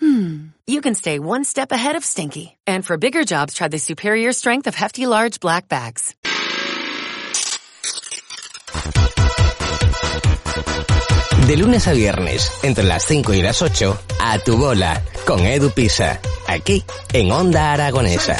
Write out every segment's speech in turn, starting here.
hmm, you can stay one step ahead of stinky. And for bigger jobs, try the superior strength of Hefty Large Black Bags. De lunes a viernes, entre las 5 y las 8, a tu bola, con Edu Pisa, aquí, en Onda Aragonesa.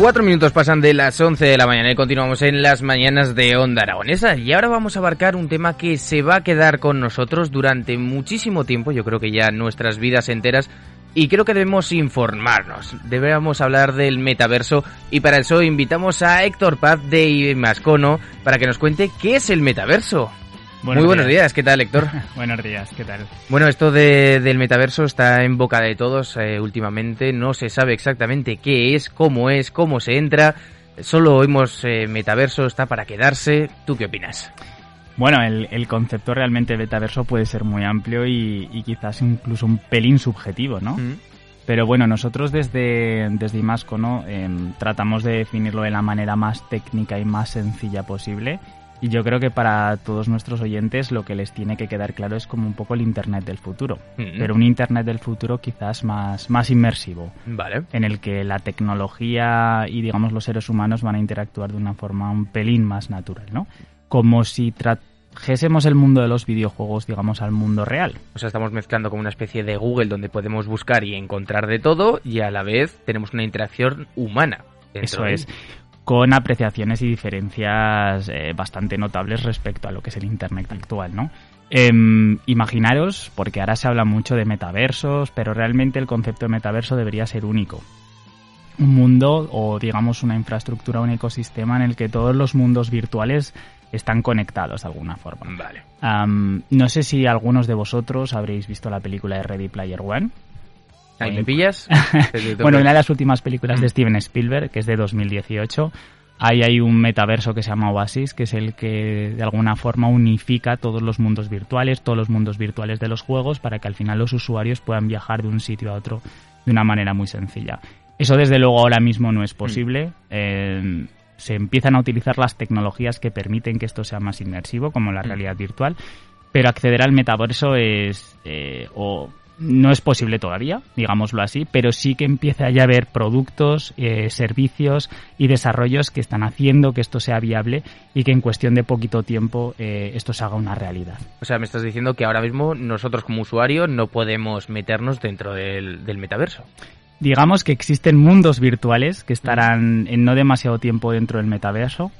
Cuatro minutos pasan de las 11 de la mañana y continuamos en las mañanas de Onda Aragonesa. Y ahora vamos a abarcar un tema que se va a quedar con nosotros durante muchísimo tiempo, yo creo que ya nuestras vidas enteras. Y creo que debemos informarnos, debemos hablar del metaverso y para eso invitamos a Héctor Paz de Mascono para que nos cuente qué es el metaverso. Buenos Muy buenos días. días, ¿qué tal Héctor? Buenos días, ¿qué tal? Bueno, esto de- del metaverso está en boca de todos eh, últimamente. No se sabe exactamente qué es, cómo es, cómo se entra. Solo oímos eh, metaverso, está para quedarse. ¿Tú qué opinas? Bueno, el, el concepto realmente metaverso puede ser muy amplio y, y quizás incluso un pelín subjetivo, ¿no? Mm. Pero bueno, nosotros desde, desde Imasco, ¿no? Em, tratamos de definirlo de la manera más técnica y más sencilla posible. Y yo creo que para todos nuestros oyentes lo que les tiene que quedar claro es como un poco el Internet del futuro. Mm. Pero un Internet del futuro quizás más, más inmersivo. Vale. en el que la tecnología y digamos los seres humanos van a interactuar de una forma un pelín más natural, ¿no? Como si trajésemos el mundo de los videojuegos, digamos, al mundo real. O sea, estamos mezclando como una especie de Google donde podemos buscar y encontrar de todo y a la vez tenemos una interacción humana. Eso es. Con apreciaciones y diferencias eh, bastante notables respecto a lo que es el Internet actual, ¿no? Em, imaginaros, porque ahora se habla mucho de metaversos, pero realmente el concepto de metaverso debería ser único. Un mundo o digamos una infraestructura, un ecosistema en el que todos los mundos virtuales están conectados de alguna forma. Vale. No sé si algunos de vosotros habréis visto la película de Ready Player One. Ahí me pillas. Bueno, una de las últimas películas de Steven Spielberg, que es de 2018, ahí hay un metaverso que se llama Oasis, que es el que de alguna forma unifica todos los mundos virtuales, todos los mundos virtuales de los juegos, para que al final los usuarios puedan viajar de un sitio a otro de una manera muy sencilla. Eso desde luego ahora mismo no es posible. Eh, se empiezan a utilizar las tecnologías que permiten que esto sea más inmersivo, como la realidad virtual, pero acceder al metaverso es eh, o no es posible todavía, digámoslo así, pero sí que empieza ya a haber productos, eh, servicios y desarrollos que están haciendo que esto sea viable y que en cuestión de poquito tiempo eh, esto se haga una realidad. O sea, me estás diciendo que ahora mismo nosotros como usuarios no podemos meternos dentro del, del metaverso. Digamos que existen mundos virtuales que estarán en no demasiado tiempo dentro del metaverso.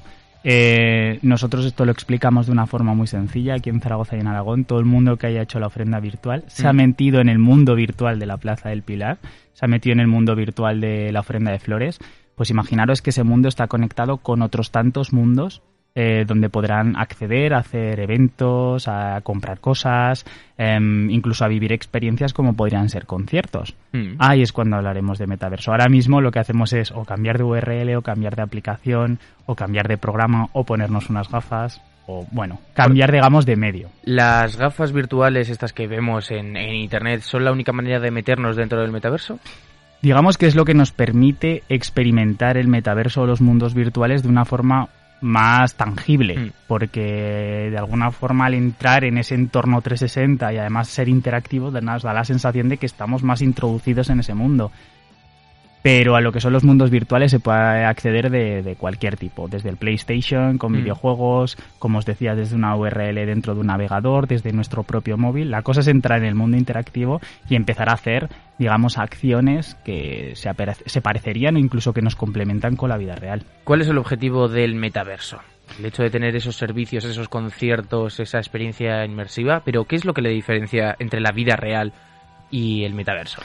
Eh, nosotros esto lo explicamos de una forma muy sencilla aquí en Zaragoza y en Aragón. Todo el mundo que haya hecho la ofrenda virtual se ha metido en el mundo virtual de la Plaza del Pilar, se ha metido en el mundo virtual de la ofrenda de flores. Pues imaginaros que ese mundo está conectado con otros tantos mundos eh, donde podrán acceder a hacer eventos, a comprar cosas, em, incluso a vivir experiencias como podrían ser conciertos. Mm. Ahí es cuando hablaremos de metaverso. Ahora mismo lo que hacemos es o cambiar de URL o cambiar de aplicación o cambiar de programa o ponernos unas gafas o bueno, cambiar digamos de medio. ¿Las gafas virtuales estas que vemos en, en internet son la única manera de meternos dentro del metaverso? Digamos que es lo que nos permite experimentar el metaverso o los mundos virtuales de una forma más tangible, Mm. porque de alguna forma al entrar en ese entorno 360 y además ser interactivo nos da la sensación de que estamos más introducidos en ese mundo. Pero a lo que son los mundos virtuales se puede acceder de, de cualquier tipo, desde el PlayStation, con Mm. videojuegos, como os decía, desde una URL dentro de un navegador, desde nuestro propio móvil. La cosa es entrar en el mundo interactivo y empezar a hacer, digamos, acciones que se, se parecerían o incluso que nos complementan con la vida real. ¿Cuál es el objetivo del metaverso? el hecho de tener esos servicios, esos conciertos, esa experiencia inmersiva, pero ¿qué es lo que le diferencia entre la vida real y el metaverso?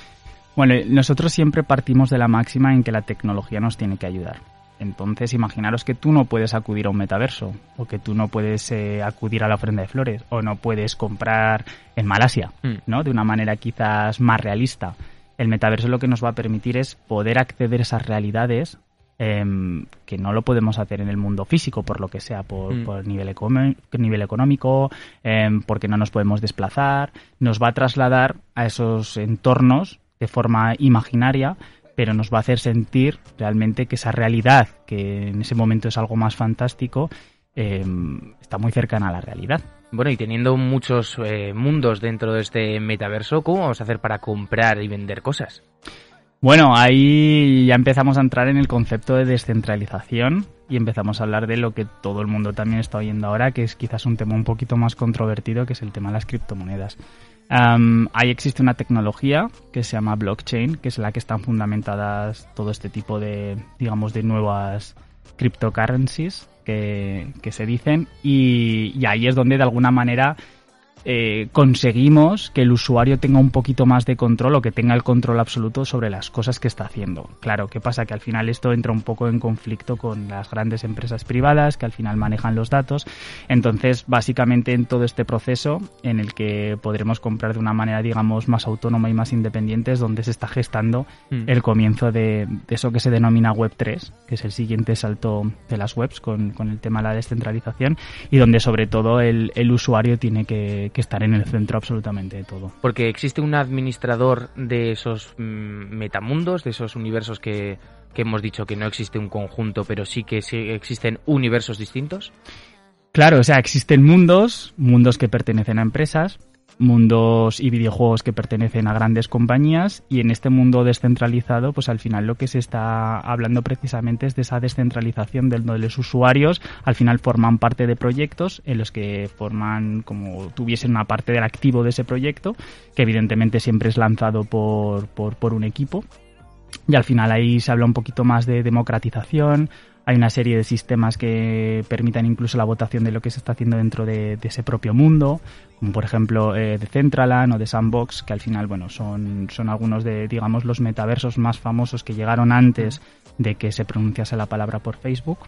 Bueno, nosotros siempre partimos de la máxima en que la tecnología nos tiene que ayudar. Entonces, imaginaros que tú no puedes acudir a un metaverso, o que tú no puedes eh, acudir a la ofrenda de flores, o no puedes comprar en Malasia, mm. ¿no? De una manera quizás más realista. El metaverso lo que nos va a permitir es poder acceder a esas realidades em, que no lo podemos hacer en el mundo físico, por lo que sea, por, mm. nivel, nivel económico, em, porque no nos podemos desplazar. Nos va a trasladar a esos entornos de forma imaginaria pero nos va a hacer sentir realmente que esa realidad, que en ese momento es algo más fantástico, em, está muy cercana a la realidad. Bueno, y teniendo muchos eh, mundos dentro de este metaverso, ¿cómo vamos a hacer para comprar y vender cosas? Bueno, ahí ya empezamos a entrar en el concepto de descentralización y empezamos a hablar de lo que todo el mundo también está oyendo ahora, que es quizás un tema un poquito más controvertido, que es el tema de las criptomonedas ahí existe una tecnología que se llama blockchain, que es la que están fundamentadas todo este tipo de, digamos, de nuevas cryptocurrencies que, que se dicen. Y, ahí es donde de alguna manera eh, conseguimos que el usuario tenga un poquito más de control o que tenga el control absoluto sobre las cosas que está haciendo. Claro, ¿qué pasa? Que al final esto entra un poco en conflicto con las grandes empresas privadas que al final manejan los datos. Entonces, básicamente en todo este proceso en el que podremos comprar de una manera, digamos, más autónoma y más independiente es donde se está gestando mm. el comienzo de, eso que se denomina Web3, que es el siguiente salto de las webs con, el tema de la descentralización y donde sobre todo el usuario tiene que que estar en el centro absolutamente de todo. Porque existe un administrador de esos mm, metamundos, de esos universos que, que hemos dicho que no existe un conjunto, pero sí que sí existen universos distintos. Claro, o sea, existen mundos, mundos que pertenecen a empresas, mundos y videojuegos que pertenecen a grandes compañías y en este mundo descentralizado pues al final lo que se está hablando precisamente es de esa descentralización de los usuarios. Al final forman parte de proyectos en los que forman como tuviesen una parte del activo de ese proyecto que evidentemente siempre es lanzado por, por, por un equipo. Y al final ahí se habla un poquito más de democratización hay una serie de sistemas que permitan incluso la votación de lo que se está haciendo dentro de, ese propio mundo, como por ejemplo eh, de Centralan o de Sandbox, que al final, bueno, son, algunos de, digamos, los metaversos más famosos que llegaron antes de que se pronunciase la palabra por Facebook.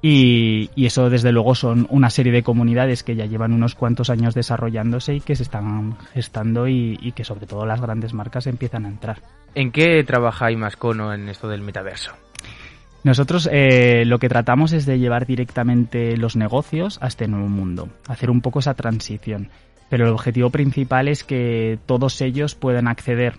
Y, eso desde luego son una serie de comunidades que ya llevan unos cuantos años desarrollándose y que se están gestando y, y que sobre todo las grandes marcas empiezan a entrar. ¿En qué trabaja Imascono en esto del metaverso? Nosotros eh, lo que tratamos es de llevar directamente los negocios a este nuevo mundo, hacer un poco esa transición. Pero el objetivo principal es que todos ellos puedan acceder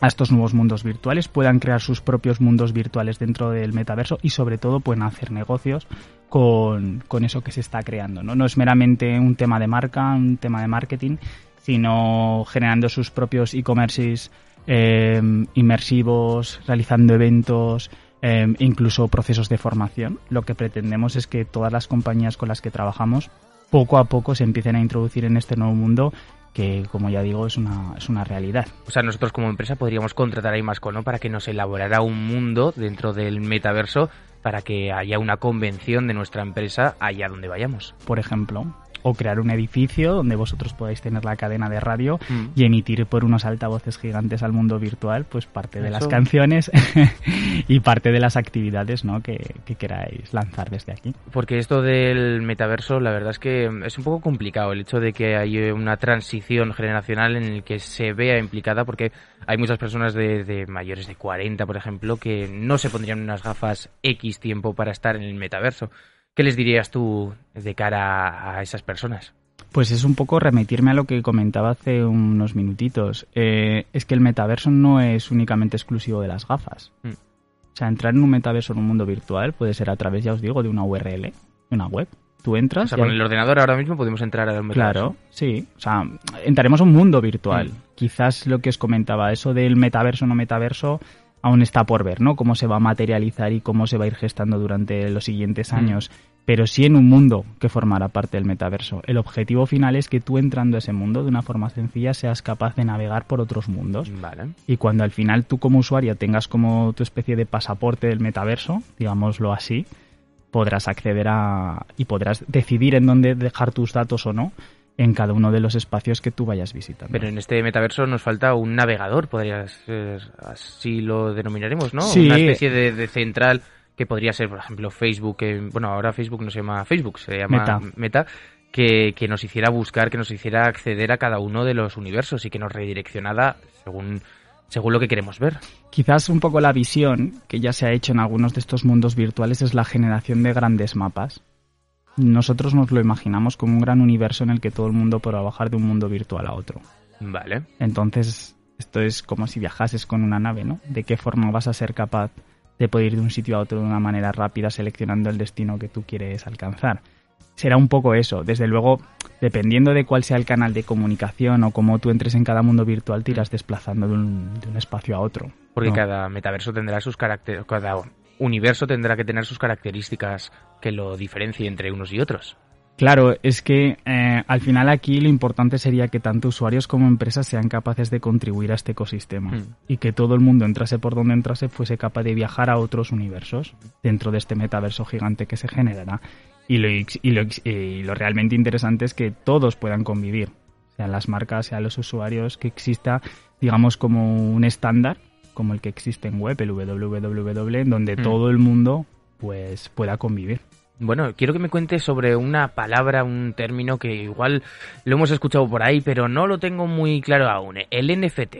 a estos nuevos mundos virtuales, puedan crear sus propios mundos virtuales dentro del metaverso y sobre todo puedan hacer negocios con, eso que se está creando. ¿no? no es meramente un tema de marca, un tema de marketing, sino generando sus propios e-commerces eh, inmersivos, realizando eventos, Em, incluso procesos de formación. Lo que pretendemos es que todas las compañías con las que trabajamos poco a poco se empiecen a introducir en este nuevo mundo que, como ya digo, es una, es una realidad. O sea, nosotros como empresa podríamos contratar a Imasco, para que nos elaborara un mundo dentro del metaverso para que haya una convención de nuestra empresa allá donde vayamos. Por ejemplo, o crear un edificio donde vosotros podáis tener la cadena de radio mm. y emitir por unos altavoces gigantes al mundo virtual pues parte de las canciones y parte de las actividades ¿no? que, queráis lanzar desde aquí. Porque esto del metaverso la verdad es que es un poco complicado el hecho de que hay una transición generacional en el que se vea implicada porque hay muchas personas de, de mayores de 40 por ejemplo que no se pondrían unas gafas X tiempo para estar en el metaverso. ¿Qué les dirías tú de cara a esas personas? Pues es un poco remitirme a lo que comentaba hace unos minutitos. Eh, es que el metaverso no es únicamente exclusivo de las gafas. Mm. O sea, entrar en un metaverso en un mundo virtual puede ser a través, ya os digo, de una URL, de una web. Tú entras. O sea, con el ordenador ahora mismo podemos entrar al metaverso. Claro, sí. O sea, entraremos a un mundo virtual. Mm. Quizás lo que os comentaba, eso del metaverso no metaverso, aún está por ver, ¿no? Cómo se va a materializar y cómo se va a ir gestando durante los siguientes mm. años. Pero sí en un mundo que formará parte del metaverso. El objetivo final es que tú entrando a ese mundo de una forma sencilla seas capaz de navegar por otros mundos. Vale. Y cuando al final tú como usuario tengas como tu especie de pasaporte del metaverso, digámoslo así, podrás acceder a y podrás decidir en dónde dejar tus datos o no en cada uno de los espacios que tú vayas visitando. Pero en este metaverso nos falta un navegador, podría ser, así lo denominaremos, ¿no? Sí. Una especie de, de central que podría ser, por ejemplo, Facebook, que, bueno, ahora Facebook no se llama Facebook, se llama Meta. Meta, que, que nos hiciera buscar, que nos hiciera acceder a cada uno de los universos y que nos redireccionara según, según lo que queremos ver. Quizás un poco la visión que ya se ha hecho en algunos de estos mundos virtuales es la generación de grandes mapas. Nosotros nos lo imaginamos como un gran universo en el que todo el mundo podrá bajar de un mundo virtual a otro. Vale. Entonces, esto es como si viajases con una nave, ¿no? ¿De qué forma vas a ser capaz de poder ir de un sitio a otro de una manera rápida seleccionando el destino que tú quieres alcanzar? Será un poco eso. Desde luego, dependiendo de cuál sea el canal de comunicación o cómo tú entres en cada mundo virtual, te irás desplazando de un, de un espacio a otro. Porque ¿no? cada metaverso tendrá sus caracteres, cada universo tendrá que tener sus características que lo diferencien entre unos y otros. Claro, es que eh, al final aquí lo importante sería que tanto usuarios como empresas sean capaces de contribuir a este ecosistema Mm. y que todo el mundo entrase por donde entrase fuese capaz de viajar a otros universos dentro de este metaverso gigante que se generará. Y lo, y lo, y lo realmente interesante es que todos puedan convivir, sean las marcas, sean los usuarios, que exista, digamos, como un estándar, como el que existe en web, el www, donde Mm. todo el mundo pues pueda convivir. Bueno, quiero que me cuentes sobre una palabra, un término que igual lo hemos escuchado por ahí, pero no lo tengo muy claro aún. El NFT.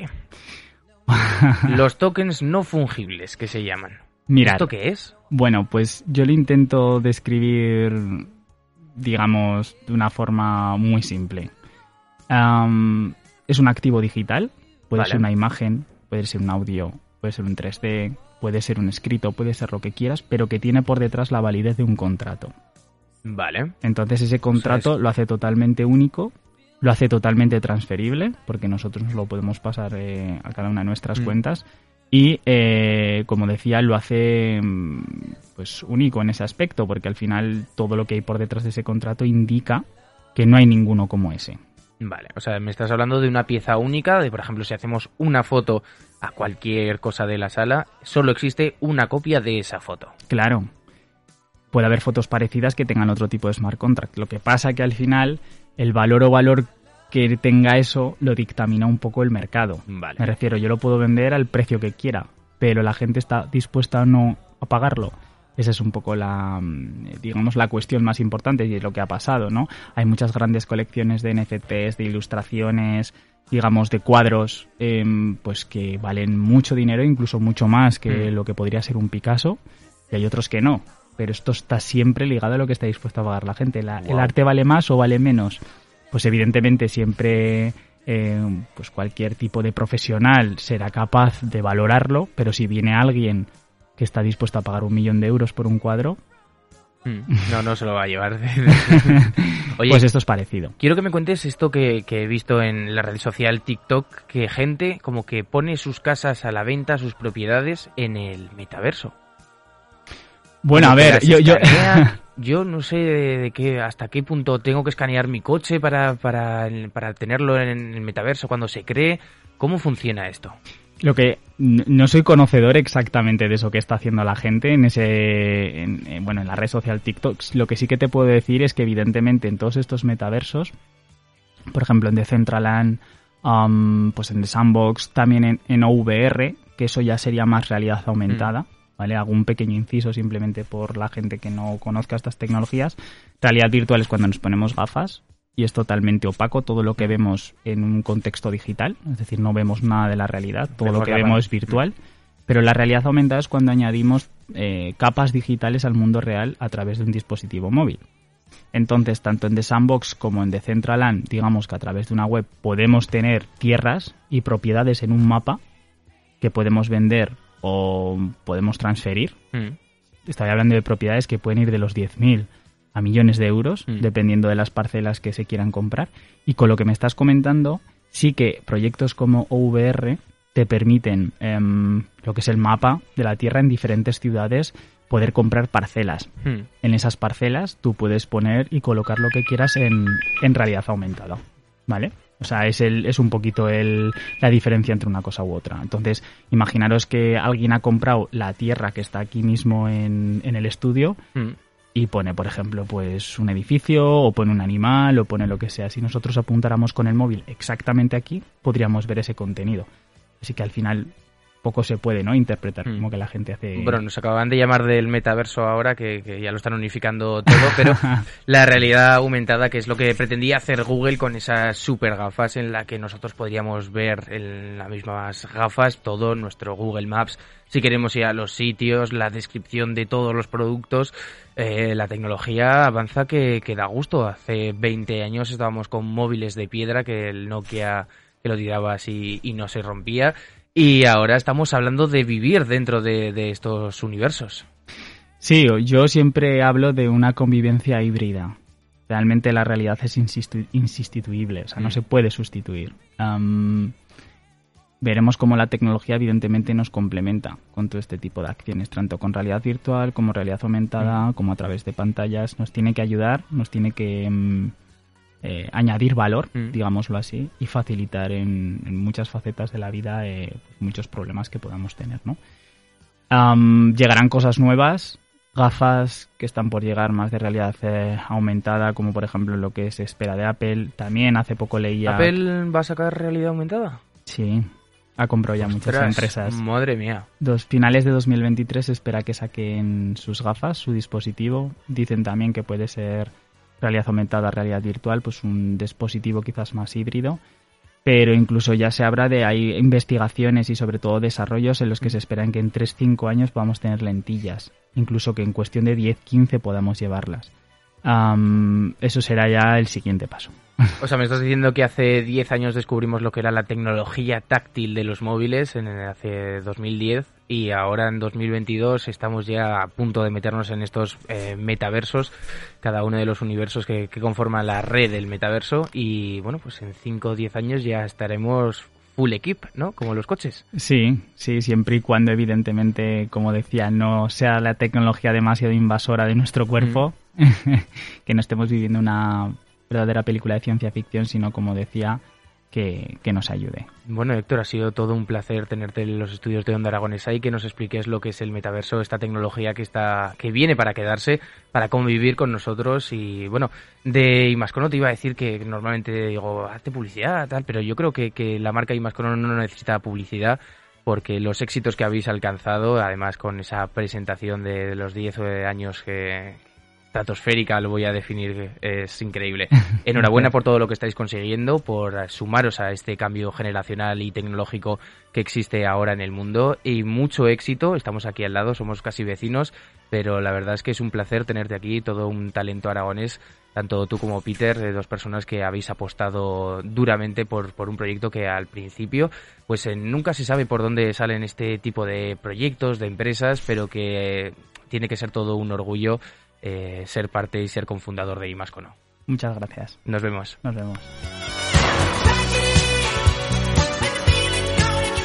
Los tokens no fungibles, que se llaman. Mirad. ¿Esto qué es? Bueno, pues yo lo intento describir, digamos, de una forma muy simple. Es un activo digital, puede Vale. ser una imagen, puede ser un audio, puede ser un 3D, puede ser un escrito, puede ser lo que quieras, pero que tiene por detrás la validez de un contrato. Vale. Entonces ese contrato es- lo hace totalmente único, lo hace totalmente transferible, porque nosotros nos lo podemos pasar eh, a cada una de nuestras Mm. cuentas. Y eh, como decía, lo hace mm, pues único en ese aspecto, porque al final todo lo que hay por detrás de ese contrato indica que no hay ninguno como ese. Vale, o sea, me estás hablando de una pieza única, de por ejemplo, si hacemos una foto a cualquier cosa de la sala, solo existe una copia de esa foto. Claro. Puede haber fotos parecidas que tengan otro tipo de smart contract. Lo que pasa que al final el valor o valor que tenga eso lo dictamina un poco el mercado. Vale. Me refiero, yo lo puedo vender al precio que quiera, pero la gente está dispuesta o no a pagarlo. Esa es un poco la, mm, digamos, la cuestión más importante y es lo que ha pasado, ¿no? Hay muchas grandes colecciones de NFTs, de ilustraciones, digamos, de cuadros, em, pues que valen mucho dinero, incluso mucho más que Mm. lo que podría ser un Picasso, y hay otros que no. Pero esto está siempre ligado a lo que está dispuesto a pagar la gente. La- ¿El arte vale más o vale menos? Pues evidentemente siempre eh, pues cualquier tipo de profesional será capaz de valorarlo, pero si viene alguien que está dispuesto a pagar un millón de euros por un cuadro, Mm, No, no se lo va a llevar. Oye, pues esto es parecido. quiero que me cuentes esto que, que he visto en la red social TikTok, que gente como que pone sus casas a la venta, sus propiedades en el metaverso. Bueno, a Como ver, yo, yo... escanea. Yo no sé de qué, hasta qué punto tengo que escanear mi coche para, para, para tenerlo en el metaverso cuando se cree. ¿Cómo funciona esto? Lo que no soy conocedor exactamente de eso que está haciendo la gente en ese en- en- bueno en la red social TikTok. Lo que sí que te puedo decir es que evidentemente en todos estos metaversos, por ejemplo en Decentraland, um, pues en The Sandbox, también en, en OVR, que eso ya sería más realidad aumentada. ¿Vale? Hago un pequeño inciso simplemente por la gente que no conozca estas tecnologías. Realidad virtual es cuando nos ponemos gafas y es totalmente opaco todo lo que vemos en un contexto digital, es decir, no vemos nada de la realidad, todo lo que vemos es virtual. Pero la realidad aumentada es cuando añadimos eh, capas digitales al mundo real a través de un dispositivo móvil. Entonces, tanto en The Sandbox como en Decentraland, digamos que a través de una web podemos tener tierras y propiedades en un mapa que podemos vender o podemos transferir. Mm. Estoy hablando de propiedades que pueden ir de los 10.000 a millones de euros, Mm. dependiendo de las parcelas que se quieran comprar. Y con lo que me estás comentando, sí que proyectos como OVR te permiten em, lo que es el mapa de la Tierra en diferentes ciudades poder comprar parcelas. Mm. En esas parcelas tú puedes poner y colocar lo que quieras en, en realidad aumentada. ¿Vale? O sea, es, el, es un poquito el, la diferencia entre una cosa u otra. Entonces, imaginaros que alguien ha comprado la tierra que está aquí mismo en, en el estudio Mm. Y pone, por ejemplo, pues un edificio o pone un animal o pone lo que sea. Si nosotros apuntáramos con el móvil exactamente aquí, podríamos ver ese contenido. Así que al final poco se puede no interpretar Mm. como que la gente hace Bueno, nos acaban de llamar del metaverso ahora, que, que ya lo están unificando todo, pero la realidad aumentada, que es lo que pretendía hacer Google con esas super gafas en la que nosotros podríamos ver en las mismas gafas todo nuestro Google Maps, si queremos ir a los sitios, la descripción de todos los productos. Eh, la tecnología avanza que, que da gusto. Hace 20 años estábamos con móviles de piedra que el Nokia que lo tirabas y, y no se rompía. Y ahora estamos hablando de vivir dentro de, de estos universos. Sí, yo siempre hablo de una convivencia híbrida. Realmente la realidad es insistu- insustituible, o sea, no Mm. se puede sustituir. Am, veremos cómo la tecnología evidentemente nos complementa con todo este tipo de acciones, tanto con realidad virtual como realidad aumentada, como a través de pantallas. Nos tiene que ayudar, nos tiene que mm, eh, añadir valor, Mm. digámoslo así, y facilitar en, en muchas facetas de la vida eh, muchos problemas que podamos tener, ¿no? Llegarán cosas nuevas, gafas que están por llegar más de realidad eh, aumentada, como por ejemplo lo que se espera de Apple. También hace poco leía... ¿Apple va a sacar realidad aumentada? Sí, ha comprado ya muchas empresas. Madre mía. Dos finales de 2023 se espera que saquen sus gafas, su dispositivo. Dicen también que puede ser realidad aumentada, realidad virtual, pues un dispositivo quizás más híbrido. Pero incluso ya se habla de hay investigaciones y sobre todo desarrollos en los que se esperan que en 3-5 años podamos tener lentillas. Incluso que en cuestión de 10-15 podamos llevarlas. Eso será ya el siguiente paso. O sea, me estás diciendo que hace 10 años descubrimos lo que era la tecnología táctil de los móviles, en el- hace 2010, y ahora en 2022 estamos ya a punto de meternos en estos eh, metaversos, cada uno de los universos que, que conforman la red del metaverso, y bueno, pues en 5 o 10 años ya estaremos full equip, ¿no? Como los coches. Sí, sí, siempre y cuando evidentemente, como decía, no sea la tecnología demasiado invasora de nuestro cuerpo, que no estemos viviendo una verdadera película de ciencia ficción, sino como decía, que, que nos ayude. Bueno, Héctor, ha sido todo un placer tenerte en los estudios de Onda Aragonesa y que nos expliques lo que es el metaverso, esta tecnología que está que viene para quedarse, para convivir con nosotros y bueno, de Imascono te iba a decir que normalmente digo, hazte publicidad, tal, pero yo creo que, que la marca Imascono no necesita publicidad porque los éxitos que habéis alcanzado, además con esa presentación de los 10 años que estratosférica, lo voy a definir, es increíble. Enhorabuena por todo lo que estáis consiguiendo, por sumaros a este cambio generacional y tecnológico que existe ahora en el mundo y mucho éxito. Estamos aquí al lado, somos casi vecinos, pero la verdad es que es un placer tenerte aquí, todo un talento aragonés, tanto tú como Peter, de dos personas que habéis apostado duramente por, por un proyecto que al principio, pues eh, nunca se sabe por dónde salen este tipo de proyectos, de empresas, pero que eh, tiene que ser todo un orgullo eh, ser parte y ser cofundador de Imascono. Muchas gracias. Nos vemos. Nos vemos.